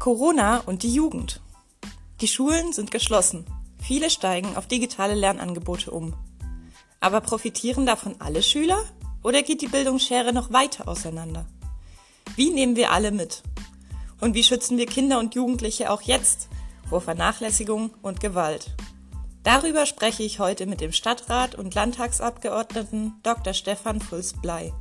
Corona und die Jugend. Die Schulen sind geschlossen. Viele steigen auf digitale Lernangebote um. Aber profitieren davon alle Schüler oder geht die Bildungsschere noch weiter auseinander? Wie nehmen wir alle mit? Und wie schützen wir Kinder und Jugendliche auch jetzt vor Vernachlässigung und Gewalt? Darüber spreche ich heute mit dem Stadtrat und Landtagsabgeordneten Dr. Stefan Fulz-Blei.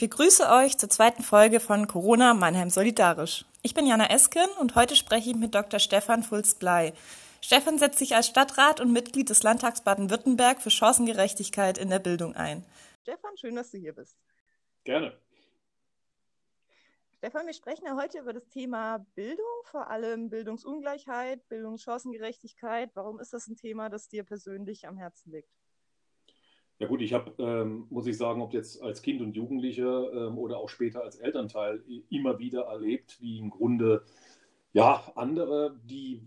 Begrüße euch zur zweiten Folge von Corona Mannheim Solidarisch. Ich bin Jana Esken und heute spreche ich mit Dr. Stefan Fulz-Blei. Stefan setzt sich als Stadtrat und Mitglied des Landtags Baden-Württemberg für Chancengerechtigkeit in der Bildung ein. Stefan, schön, dass du hier bist. Gerne. Stefan, wir sprechen ja heute über das Thema Bildung, vor allem Bildungsungleichheit, Bildungschancengerechtigkeit. Warum ist das ein Thema, das dir persönlich am Herzen liegt? Ja gut, ich habe, ähm, muss ich sagen, ob jetzt als Kind und Jugendlicher ähm, oder auch später als Elternteil immer wieder erlebt, wie im Grunde ja andere, die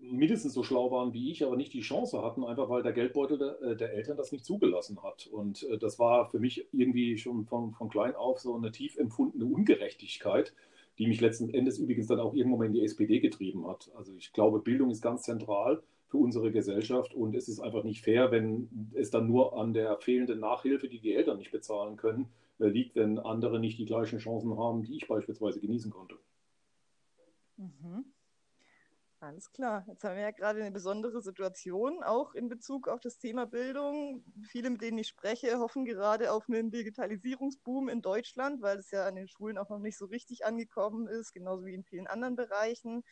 mindestens so schlau waren wie ich, aber nicht die Chance hatten, einfach weil der Geldbeutel der, äh, der Eltern das nicht zugelassen hat. Und äh, das war für mich irgendwie schon von, von klein auf so eine tief empfundene Ungerechtigkeit, die mich letzten Endes übrigens dann auch irgendwann mal in die SPD getrieben hat. Also ich glaube, Bildung ist ganz zentral für unsere Gesellschaft. Und es ist einfach nicht fair, wenn es dann nur an der fehlenden Nachhilfe, die die Eltern nicht bezahlen können, äh, liegt, wenn andere nicht die gleichen Chancen haben, die ich beispielsweise genießen konnte. Mhm. Alles klar. Jetzt haben wir ja gerade eine besondere Situation, auch in Bezug auf das Thema Bildung. Viele, mit denen ich spreche, hoffen gerade auf einen Digitalisierungsboom in Deutschland, weil es ja an den Schulen auch noch nicht so richtig angekommen ist, genauso wie in vielen anderen Bereichen.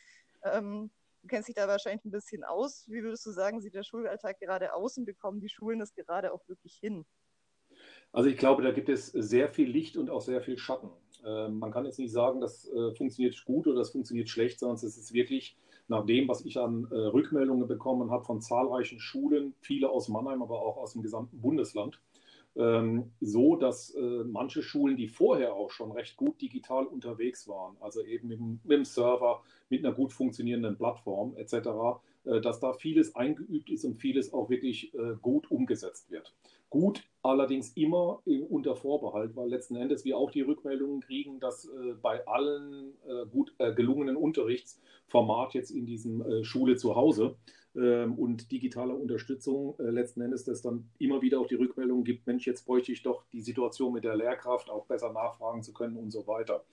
Ähm, Du kennst dich da wahrscheinlich ein bisschen aus. Wie würdest du sagen, sieht der Schulalltag gerade aus und bekommen die Schulen das gerade auch wirklich hin? Also ich glaube, da gibt es sehr viel Licht und auch sehr viel Schatten. Äh, man kann jetzt nicht sagen, das äh, funktioniert gut oder das funktioniert schlecht, sondern es ist wirklich nach dem, was ich an äh, Rückmeldungen bekommen habe von zahlreichen Schulen, viele aus Mannheim, aber auch aus dem gesamten Bundesland, ähm, so, dass äh, manche Schulen, die vorher auch schon recht gut digital unterwegs waren, also eben mit, mit dem Server, mit einer gut funktionierenden Plattform etc., äh, dass da vieles eingeübt ist und vieles auch wirklich äh, gut umgesetzt wird. Gut, allerdings immer unter Vorbehalt, weil letzten Endes wir auch die Rückmeldungen kriegen, dass bei allen gut gelungenen Unterrichtsformat jetzt in diesem Schule zu Hause ähm, und digitaler Unterstützung äh, letzten Endes das dann immer wieder auch die Rückmeldung gibt, Mensch, jetzt bräuchte ich doch die Situation mit der Lehrkraft auch besser nachfragen zu können und so weiter.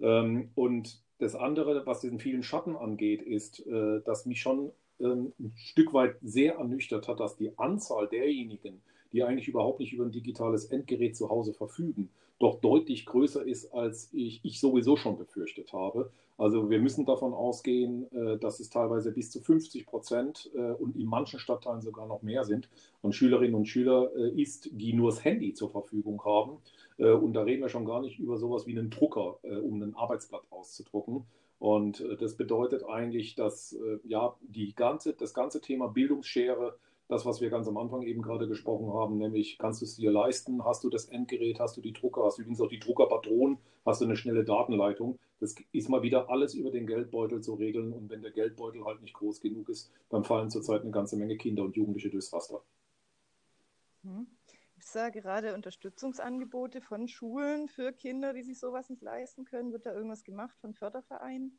Ähm, und das andere, was diesen vielen Schatten angeht, ist, äh, dass mich schon ähm, ein Stück weit sehr ernüchtert hat, dass die Anzahl derjenigen, die eigentlich überhaupt nicht über ein digitales Endgerät zu Hause verfügen, doch deutlich größer ist, als ich, ich sowieso schon befürchtet habe. Also wir müssen davon ausgehen, äh, dass es teilweise bis zu 50 Prozent äh, und in manchen Stadtteilen sogar noch mehr sind an Schülerinnen und Schüler äh, ist, die nur das Handy zur Verfügung haben. Und da reden wir schon gar nicht über sowas wie einen Drucker, um ein Arbeitsblatt auszudrucken. Und das bedeutet eigentlich, dass ja die ganze, das ganze Thema Bildungsschere das, was wir ganz am Anfang eben gerade gesprochen haben, nämlich kannst du es dir leisten, hast du das Endgerät, hast du die Drucker, hast du übrigens auch die Druckerpatronen, hast du eine schnelle Datenleitung. Das ist mal wieder alles über den Geldbeutel zu regeln und wenn der Geldbeutel halt nicht groß genug ist, dann fallen zurzeit eine ganze Menge Kinder und Jugendliche durchs Raster. Hm. Es da gerade Unterstützungsangebote von Schulen für Kinder, die sich sowas nicht leisten können? Wird da irgendwas gemacht von Fördervereinen?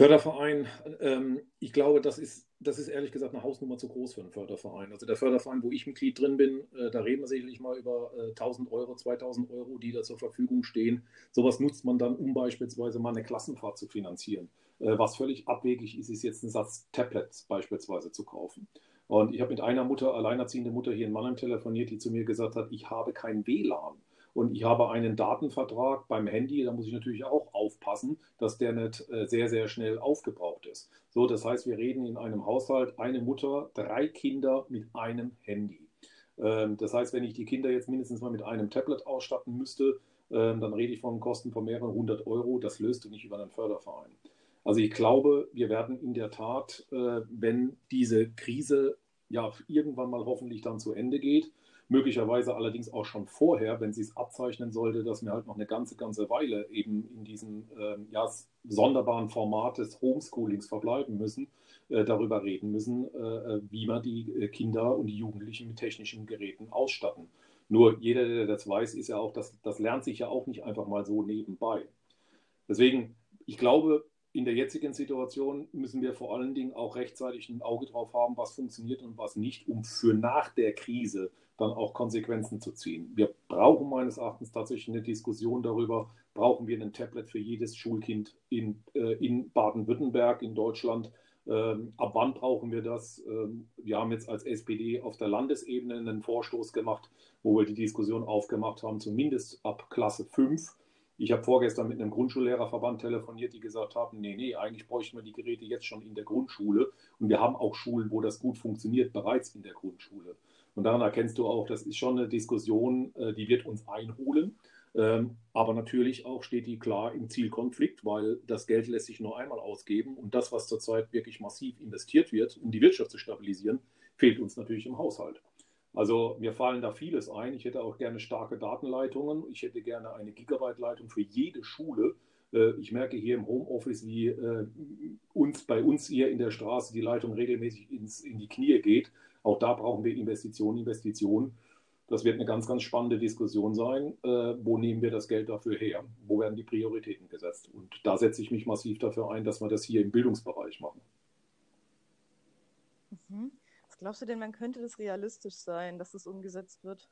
Förderverein, ähm, ich glaube, das ist, das ist ehrlich gesagt eine Hausnummer zu groß für einen Förderverein. Also der Förderverein, wo ich Mitglied drin bin, äh, da reden wir sicherlich mal über äh, 1000 Euro, 2000 Euro, die da zur Verfügung stehen. Sowas nutzt man dann, um beispielsweise mal eine Klassenfahrt zu finanzieren. Äh, was völlig abwegig ist, ist jetzt einen Satz Tablets beispielsweise zu kaufen. Und ich habe mit einer Mutter, alleinerziehende Mutter hier in Mannheim telefoniert, die zu mir gesagt hat, ich habe kein WLAN und ich habe einen Datenvertrag beim Handy, da muss ich natürlich auch aufpassen, dass der nicht äh, sehr, sehr schnell aufgebraucht ist. So, das heißt, wir reden in einem Haushalt eine Mutter, drei Kinder mit einem Handy. Ähm, das heißt, wenn ich die Kinder jetzt mindestens mal mit einem Tablet ausstatten müsste, ähm, dann rede ich von Kosten von mehreren hundert Euro. Das löst du nicht über einen Förderverein. Also ich glaube, wir werden in der Tat, äh, wenn diese Krise ja irgendwann mal hoffentlich dann zu Ende geht, möglicherweise allerdings auch schon vorher, wenn sie es abzeichnen sollte, dass wir halt noch eine ganze, ganze Weile eben in diesem äh, ja, sonderbaren Format des Homeschoolings verbleiben müssen, äh, darüber reden müssen, äh, wie man die äh, Kinder und die Jugendlichen mit technischen Geräten ausstatten. Nur jeder, der das weiß, ist ja auch, das, das lernt sich ja auch nicht einfach mal so nebenbei. Deswegen, ich glaube, in der jetzigen Situation müssen wir vor allen Dingen auch rechtzeitig ein Auge drauf haben, was funktioniert und was nicht, um für nach der Krise dann auch Konsequenzen zu ziehen. Wir brauchen meines Erachtens tatsächlich eine Diskussion darüber, brauchen wir ein Tablet für jedes Schulkind in, äh, in Baden-Württemberg, in Deutschland. Ähm, ab wann brauchen wir das? Ähm, wir haben jetzt als SPD auf der Landesebene einen Vorstoß gemacht, wo wir die Diskussion aufgemacht haben, zumindest ab Klasse 5 ich habe vorgestern mit einem Grundschullehrerverband telefoniert, die gesagt haben, nee, nee, eigentlich bräuchten wir die Geräte jetzt schon in der Grundschule. Und wir haben auch Schulen, wo das gut funktioniert, bereits in der Grundschule. Und daran erkennst du auch, das ist schon eine Diskussion, äh, die wird uns einholen. Ähm, aber natürlich auch steht die klar im Zielkonflikt, weil das Geld lässt sich nur einmal ausgeben. Und das, was zurzeit wirklich massiv investiert wird, um die Wirtschaft zu stabilisieren, fehlt uns natürlich im Haushalt. Also mir fallen da vieles ein. Ich hätte auch gerne starke Datenleitungen. Ich hätte gerne eine Gigabyte-Leitung für jede Schule. Äh, ich merke hier im Homeoffice, wie äh, uns, bei uns hier in der Straße die Leitung regelmäßig ins, in die Knie geht. Auch da brauchen wir Investitionen, Investitionen. Das wird eine ganz, ganz spannende Diskussion sein. Äh, wo nehmen wir das Geld dafür her? Wo werden die Prioritäten gesetzt? Und da setze ich mich massiv dafür ein, dass wir das hier im Bildungsbereich machen. Mhm. Glaubst du denn, man könnte das realistisch sein, dass das umgesetzt wird?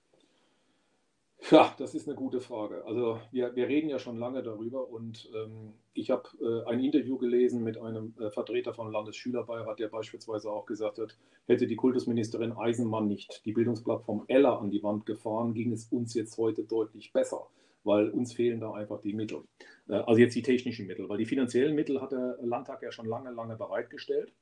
Ja, das ist eine gute Frage. Also wir, wir reden ja schon lange darüber und ähm, ich habe äh, ein Interview gelesen mit einem äh, Vertreter vom Landesschülerbeirat, der beispielsweise auch gesagt hat, hätte die Kultusministerin Eisenmann nicht die Bildungsplattform Ella an die Wand gefahren, ging es uns jetzt heute deutlich besser, weil uns fehlen da einfach die Mittel. Äh, also jetzt die technischen Mittel, weil die finanziellen Mittel hat der Landtag ja schon lange, lange bereitgestellt.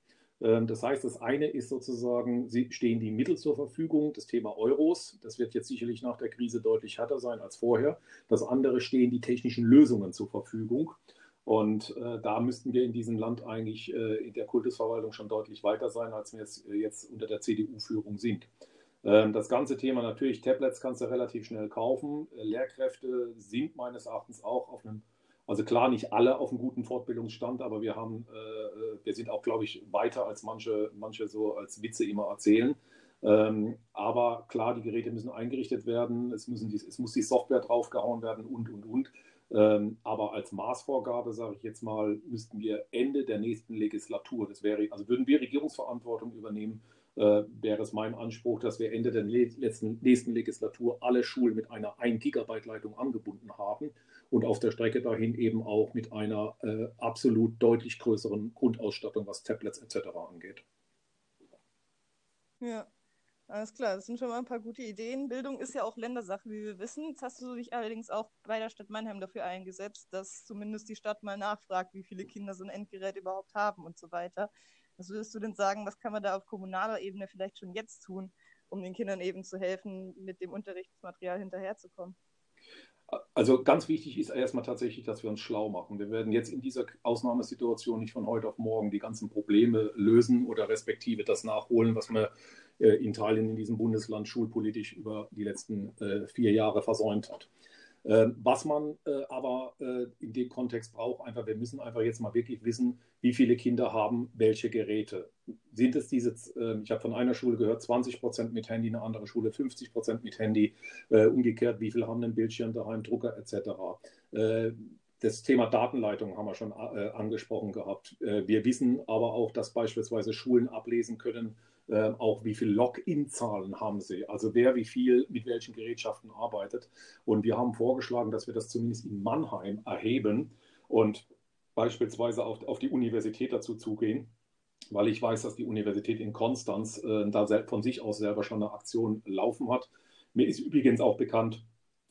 Ähm, das heißt, das eine ist sozusagen, stehen die Mittel zur Verfügung, das Thema Euros. Das wird jetzt sicherlich nach der Krise deutlich härter sein als vorher. Das andere stehen die technischen Lösungen zur Verfügung. Und äh, da müssten wir in diesem Land eigentlich äh, in der Kultusverwaltung schon deutlich weiter sein, als wir es äh, jetzt unter der CDU-Führung sind. Ähm, das ganze Thema natürlich, Tablets kannst du relativ schnell kaufen. Äh, Lehrkräfte sind meines Erachtens auch auf einem also klar, nicht alle auf einem guten Fortbildungsstand, aber wir haben, äh, äh, wir sind auch, glaube ich, weiter als manche, manche so als Witze immer erzählen. Ähm, aber klar, die Geräte müssen eingerichtet werden, es, müssen die, es muss die Software draufgehauen werden und, und, und. Ähm, aber als Maßvorgabe, sage ich jetzt mal, müssten wir Ende der nächsten Legislatur, das wäre, also würden wir Regierungsverantwortung übernehmen, äh, wäre es mein Anspruch, dass wir Ende der letzten, nächsten Legislatur alle Schulen mit einer 1 Gigabyte Leitung angebunden haben und auf der Strecke dahin eben auch mit einer äh, absolut deutlich größeren Grundausstattung, was Tablets etc. angeht. Ja, alles klar. Das sind schon mal ein paar gute Ideen. Bildung ist ja auch Ländersache, wie wir wissen. Jetzt hast du dich allerdings auch bei der Stadt Mannheim dafür eingesetzt, dass zumindest die Stadt mal nachfragt, wie viele Kinder so ein Endgerät überhaupt haben und so weiter. Was würdest du denn sagen, was kann man da auf kommunaler Ebene vielleicht schon jetzt tun, um den Kindern eben zu helfen, mit dem Unterrichtsmaterial hinterherzukommen? Also ganz wichtig ist erstmal tatsächlich, dass wir uns schlau machen. Wir werden jetzt in dieser Ausnahmesituation nicht von heute auf morgen die ganzen Probleme lösen oder respektive das nachholen, was man äh, in Teilen in diesem Bundesland schulpolitisch über die letzten äh, vier Jahre versäumt hat. Ähm, was man äh, aber äh, in dem Kontext braucht, einfach, wir müssen einfach jetzt mal wirklich wissen, wie viele Kinder haben welche Geräte. Sind es diese, äh, ich habe von einer Schule gehört, 20 Prozent mit Handy, eine andere Schule 50 Prozent mit Handy, äh, umgekehrt, wie viele haben einen Bildschirm daheim, Drucker etc. Äh, das Thema Datenleitung haben wir schon äh, angesprochen gehabt. wir wissen aber auch, dass beispielsweise Schulen ablesen können, äh, auch wie viele Login-Zahlen haben sie, also wer wie viel mit welchen Gerätschaften arbeitet. Und wir haben vorgeschlagen, dass wir das zumindest in Mannheim erheben und beispielsweise auf, auf die Universität dazu zugehen, weil ich weiß, dass die Universität in Konstanz äh, da von sich aus selber schon eine Aktion laufen hat. Mir ist übrigens auch bekannt,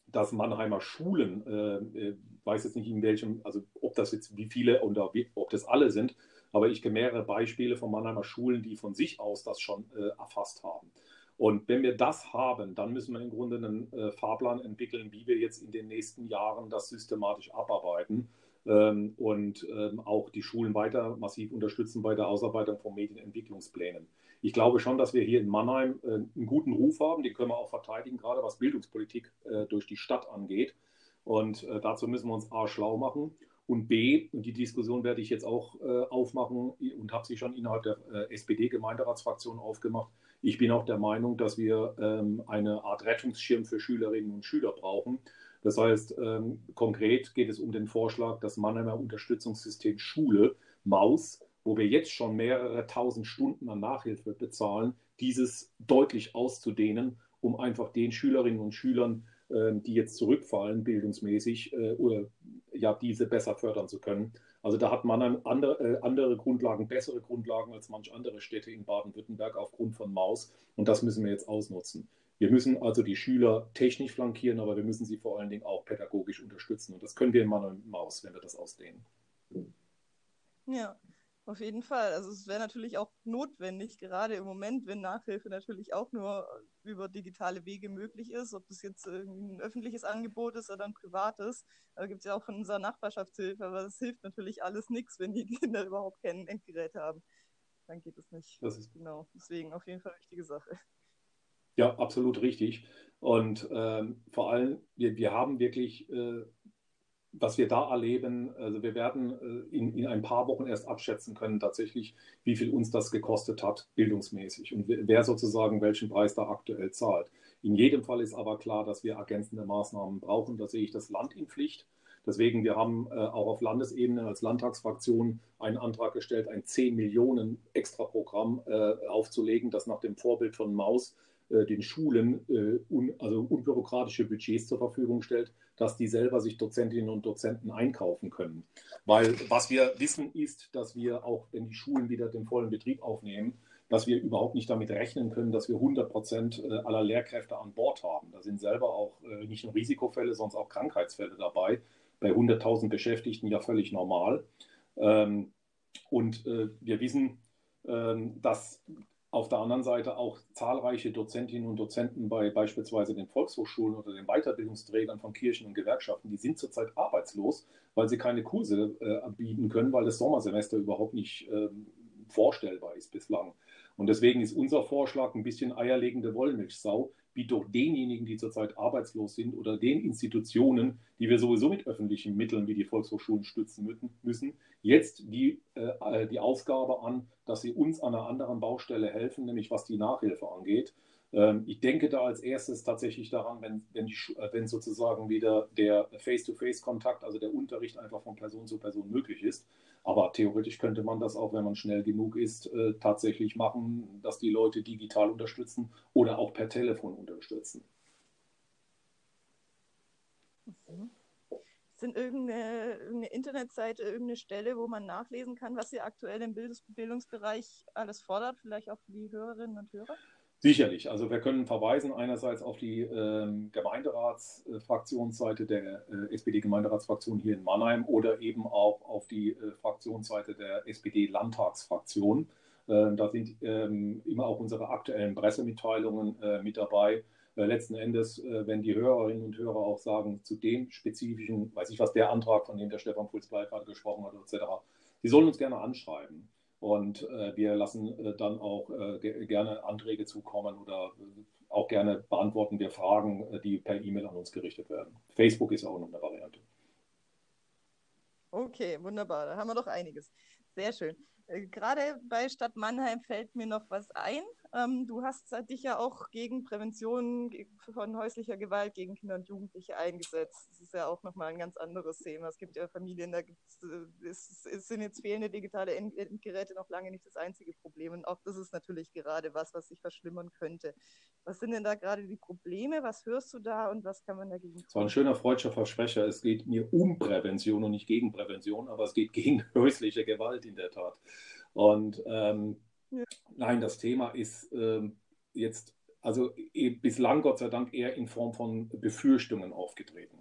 dass Mannheimer Schulen, äh, äh weiß jetzt nicht in welchem, also ob das jetzt wie viele oder wie, ob das alle sind, aber ich kenne mehrere Beispiele von Mannheimer Schulen, die von sich aus das schon äh, erfasst haben. Und wenn wir das haben, dann müssen wir im Grunde einen äh, Fahrplan entwickeln, wie wir jetzt in den nächsten Jahren das systematisch abarbeiten. Ähm, und ähm, auch die Schulen weiter massiv unterstützen bei der Ausarbeitung von Medienentwicklungsplänen. Ich glaube schon, dass wir hier in Mannheim äh, einen guten Ruf haben, den können wir auch verteidigen, gerade was Bildungspolitik äh, durch die Stadt angeht. Und äh, dazu müssen wir uns A schlau machen und B, und die Diskussion werde ich jetzt auch aufmachen und habe sie schon innerhalb der SPD-Gemeinderatsfraktion aufgemacht. Ich bin auch der Meinung, dass wir ähm, eine Art Rettungsschirm für Schülerinnen und Schüler brauchen das heißt, ähm, konkret geht es um den Vorschlag, das Mannheimer Unterstützungssystem Schule, Maus, wo wir jetzt schon mehrere tausend Stunden an Nachhilfe bezahlen, dieses deutlich auszudehnen, um einfach den Schülerinnen und Schülern, äh, die jetzt zurückfallen, bildungsmäßig, äh, oder, ja, diese besser fördern zu können. Also da hat Mannheim andere, äh, andere Grundlagen, bessere Grundlagen als manch andere Städte in Baden-Württemberg aufgrund von Maus. Und das müssen wir jetzt ausnutzen. Wir müssen also die Schüler technisch flankieren, aber wir müssen sie vor allen Dingen auch pädagogisch unterstützen. Und das können wir in Mann und Maus, wenn wir das ausdehnen. Ja, auf jeden Fall. Also es wäre natürlich auch notwendig, gerade im Moment, wenn Nachhilfe natürlich auch nur über digitale Wege möglich ist, ob das jetzt ein öffentliches Angebot ist oder ein privates. Da gibt es ja auch von unserer Nachbarschaftshilfe, aber das hilft natürlich alles nichts, wenn die Kinder überhaupt kein Endgerät haben. Dann geht es nicht. Das ist genau. Deswegen auf jeden Fall eine wichtige Sache. Ja, absolut richtig. Und ähm, vor allem, wir, wir haben wirklich, äh, was wir da erleben, also wir werden äh, in, in ein paar Wochen erst abschätzen können, tatsächlich, wie viel uns das gekostet hat, bildungsmäßig und wer sozusagen welchen Preis da aktuell zahlt. In jedem Fall ist aber klar, dass wir ergänzende Maßnahmen brauchen. Da sehe ich das Land in Pflicht. Deswegen, wir haben äh, auch auf Landesebene als Landtagsfraktion einen Antrag gestellt, ein 10 Millionen Extra-Programm äh, aufzulegen, das nach dem Vorbild von Maus den Schulen äh, un, also unbürokratische Budgets zur Verfügung stellt, dass die selber sich Dozentinnen und Dozenten einkaufen können. Weil was wir wissen ist, dass wir auch, wenn die Schulen wieder den vollen Betrieb aufnehmen, dass wir überhaupt nicht damit rechnen können, dass wir 100 Prozent äh, aller Lehrkräfte an Bord haben. Da sind selber auch nicht nur Risikofälle, sondern auch Krankheitsfälle dabei. Bei 100.000 Beschäftigten ja völlig normal. Ähm, und wir wissen, ähm, dass auf der anderen Seite auch zahlreiche Dozentinnen und Dozenten bei beispielsweise den Volkshochschulen oder den Weiterbildungsträgern von Kirchen und Gewerkschaften, die sind zurzeit arbeitslos, weil sie keine Kurse äh, bieten können, weil das Sommersemester überhaupt nicht äh, vorstellbar ist bislang. Und deswegen ist unser Vorschlag ein bisschen eierlegende Wollmilchsau wie doch denjenigen, die zurzeit arbeitslos sind oder den Institutionen, die wir sowieso mit öffentlichen Mitteln wie die Volkshochschulen stützen müssen, jetzt die, äh, die Aufgabe an, dass sie uns an einer anderen Baustelle helfen, nämlich was die Nachhilfe angeht. Ähm, ich denke da als erstes tatsächlich daran, wenn, wenn, die, äh, wenn sozusagen wieder der Face-to-Face-Kontakt, also der Unterricht einfach von Person zu Person möglich ist. Aber theoretisch könnte man das auch, wenn man schnell genug ist, äh, tatsächlich machen, dass die Leute digital unterstützen oder auch per Telefon unterstützen. Mhm. Sind irgendeine, irgendeine, Internetseite, irgendeine Stelle, wo man nachlesen kann, was ihr aktuell im Bildungsbereich alles fordert, vielleicht auch für die Hörerinnen und Hörer? Sicherlich. Also wir können verweisen einerseits auf die ähm, Gemeinderatsfraktionsseite der äh, SPD-Gemeinderatsfraktion hier in Mannheim oder eben auch auf die äh, Fraktionsseite der SPD-Landtagsfraktion. Äh, da sind ähm, immer auch unsere aktuellen Pressemitteilungen äh, mit dabei. Äh, letzten Endes, äh, wenn die Hörerinnen und Hörer auch sagen, zu dem spezifischen, weiß ich was, der Antrag, von dem der Stefan Fulzblei gerade gesprochen hat, etc., die sollen uns gerne anschreiben. Und äh, wir lassen äh, dann auch äh, gerne Anträge zukommen oder äh, auch gerne beantworten wir Fragen, äh, die per E-Mail an uns gerichtet werden. Facebook ist auch noch eine Variante. Okay, wunderbar. Da haben wir doch einiges. Sehr schön. Äh, gerade bei Stadt Mannheim fällt mir noch was ein. Ähm, du hast dich ja auch gegen Prävention von häuslicher Gewalt gegen Kinder und Jugendliche eingesetzt. Das ist ja auch nochmal ein ganz anderes Thema. Es gibt ja Familien, da äh, es sind jetzt fehlende digitale Endgeräte noch lange nicht das einzige Problem. Und auch das ist natürlich gerade was, was sich verschlimmern könnte. Was sind denn da gerade die Probleme? Was hörst du da und was kann man dagegen tun? Das war ein schöner freudscher Versprecher. Es geht mir um Prävention und nicht gegen Prävention, aber es geht gegen häusliche Gewalt in der Tat. Und ähm, ja. Nein, das Thema ist ähm, jetzt, also eh, bislang Gott sei Dank eher in Form von Befürchtungen aufgetreten.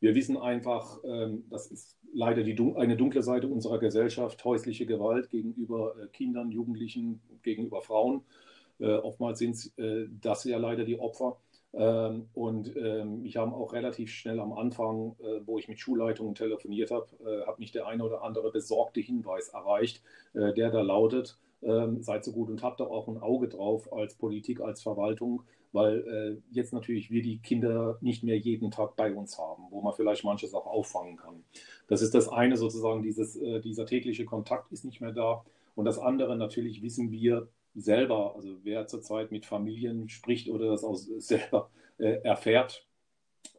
Wir wissen einfach, ähm, das ist leider die, eine dunkle Seite unserer Gesellschaft, häusliche Gewalt gegenüber äh, Kindern, Jugendlichen, gegenüber Frauen. Äh, oftmals sind äh, das ja leider die Opfer. Ähm, und ähm, mich haben auch relativ schnell am Anfang, äh, wo ich mit Schulleitungen telefoniert habe, äh, hat mich der eine oder andere besorgte Hinweis erreicht, äh, der da lautet, ähm, seid so gut und habt da auch ein Auge drauf als Politik, als Verwaltung, weil äh, jetzt natürlich wir die Kinder nicht mehr jeden Tag bei uns haben, wo man vielleicht manches auch auffangen kann. Das ist das eine sozusagen, dieses, äh, dieser tägliche Kontakt ist nicht mehr da. Und das andere natürlich wissen wir selber, also wer zurzeit mit Familien spricht oder das auch selber äh, erfährt,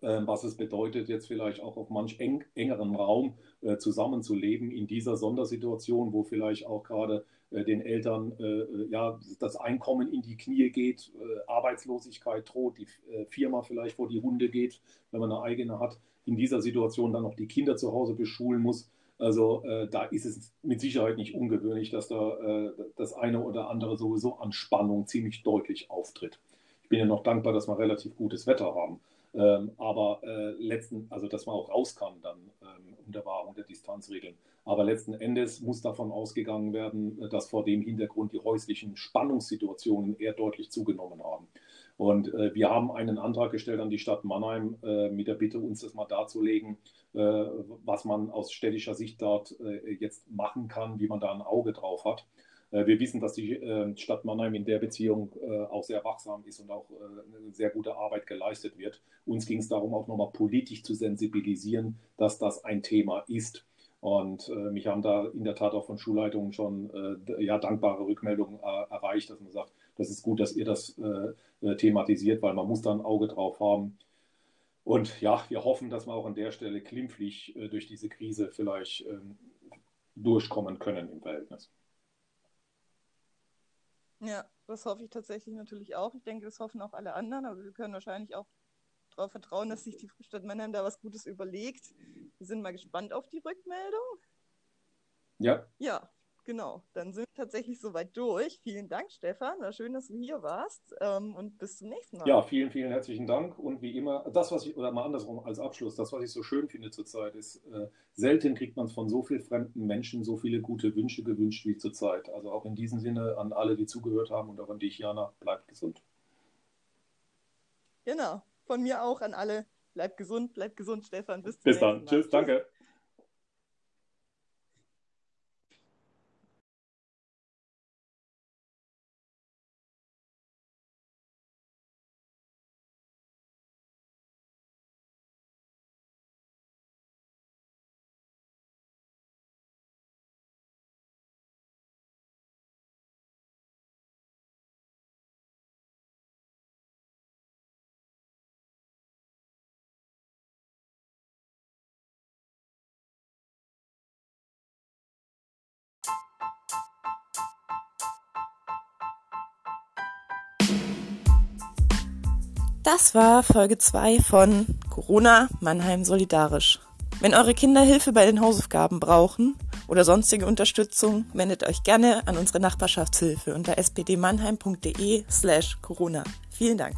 äh, was es bedeutet, jetzt vielleicht auch auf manch eng, engeren Raum äh, zusammenzuleben in dieser Sondersituation, wo vielleicht auch gerade äh, den Eltern äh, äh, ja, das Einkommen in die Knie geht, Arbeitslosigkeit droht, die Firma vielleicht vor die Hunde geht, wenn man eine eigene hat, in dieser Situation dann noch die Kinder zu Hause beschulen muss. Also äh, da ist es mit Sicherheit nicht ungewöhnlich, dass da äh, das eine oder andere sowieso an Spannung ziemlich deutlich auftritt. Ich bin ja noch dankbar, dass wir relativ gutes Wetter haben. Ähm, aber äh, letzten, also dass man auch raus kann dann ähm, unter Wahrung der Distanzregeln. Aber letzten Endes muss davon ausgegangen werden, äh, dass vor dem Hintergrund die häuslichen Spannungssituationen eher deutlich zugenommen haben. Und äh, wir haben einen Antrag gestellt an die Stadt Mannheim äh, mit der Bitte, uns das mal darzulegen, äh, was man aus städtischer Sicht dort äh, jetzt machen kann, wie man da ein Auge drauf hat. Äh, wir wissen, dass die Stadt Mannheim in der Beziehung auch sehr wachsam ist und auch eine sehr gute Arbeit geleistet wird. Uns ging es darum, auch nochmal politisch zu sensibilisieren, dass das ein Thema ist. Und äh, mich haben da in der Tat auch von Schulleitungen schon äh, ja, dankbare Rückmeldungen äh, erreicht, dass man sagt, das ist gut, dass ihr das äh, thematisiert, weil man muss da ein Auge drauf haben. Und ja, wir hoffen, dass wir auch an der Stelle klimpflich äh, durch diese Krise vielleicht ähm, durchkommen können im Verhältnis. Ja, das hoffe ich tatsächlich natürlich auch. Ich denke, das hoffen auch alle anderen, aber wir können wahrscheinlich auch darauf vertrauen, dass sich die Stadt Mannheim da was Gutes überlegt. Wir sind mal gespannt auf die Rückmeldung. Ja. Ja, genau. Dann sind wir tatsächlich soweit durch. Vielen Dank, Stefan. War schön, dass du hier warst. Ähm, und bis zum nächsten Mal. Ja, vielen, vielen herzlichen Dank. Und wie immer, das, was ich, oder mal andersrum als Abschluss, das, was ich so schön finde zurzeit, ist, äh, selten kriegt man von so vielen fremden Menschen so viele gute Wünsche gewünscht wie zurzeit. Also auch in diesem Sinne an alle, die zugehört haben und auch an dich, Jana, bleibt gesund. Genau von mir auch an alle. Bleibt gesund, bleibt gesund, Stefan. Bis, Bis dann. Tschüss, danke. Das war Folge 2 von Corona Mannheim Solidarisch. Wenn eure Kinder Hilfe bei den Hausaufgaben brauchen oder sonstige Unterstützung, wendet euch gerne an unsere Nachbarschaftshilfe unter spdmannheim.de slash Corona. Vielen Dank.